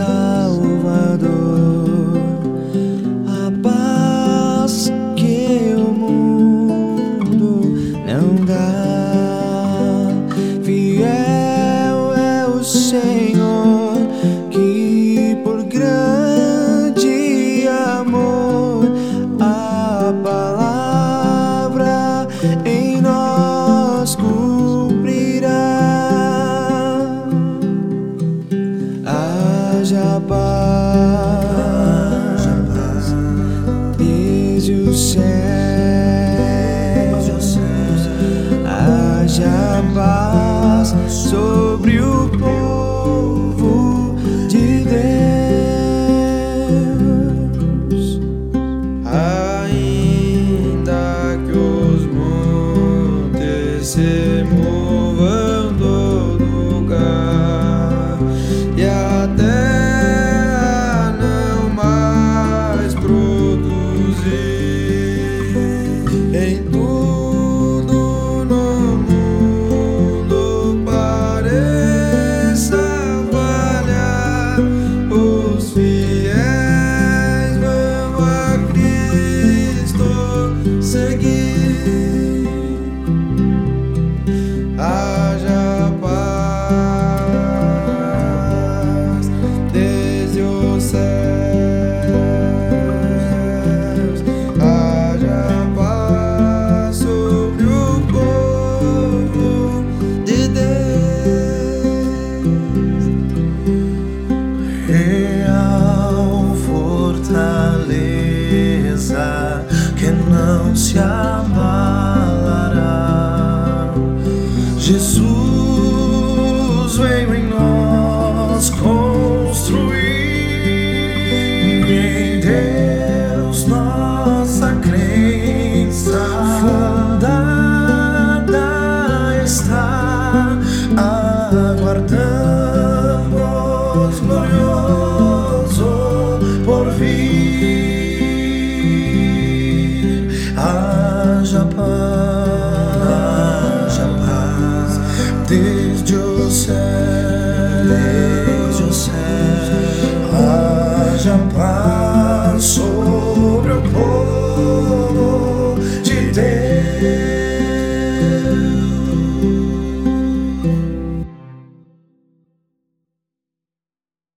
Salvador, a paz que o mundo não dá. Fiel é o Senhor que, por grande amor, a palavra em Haja paz, desde o céu, haja paz sobre o povo de Deus, ainda que os montes real fortaleza que não se abalará. Jesus veio em nós.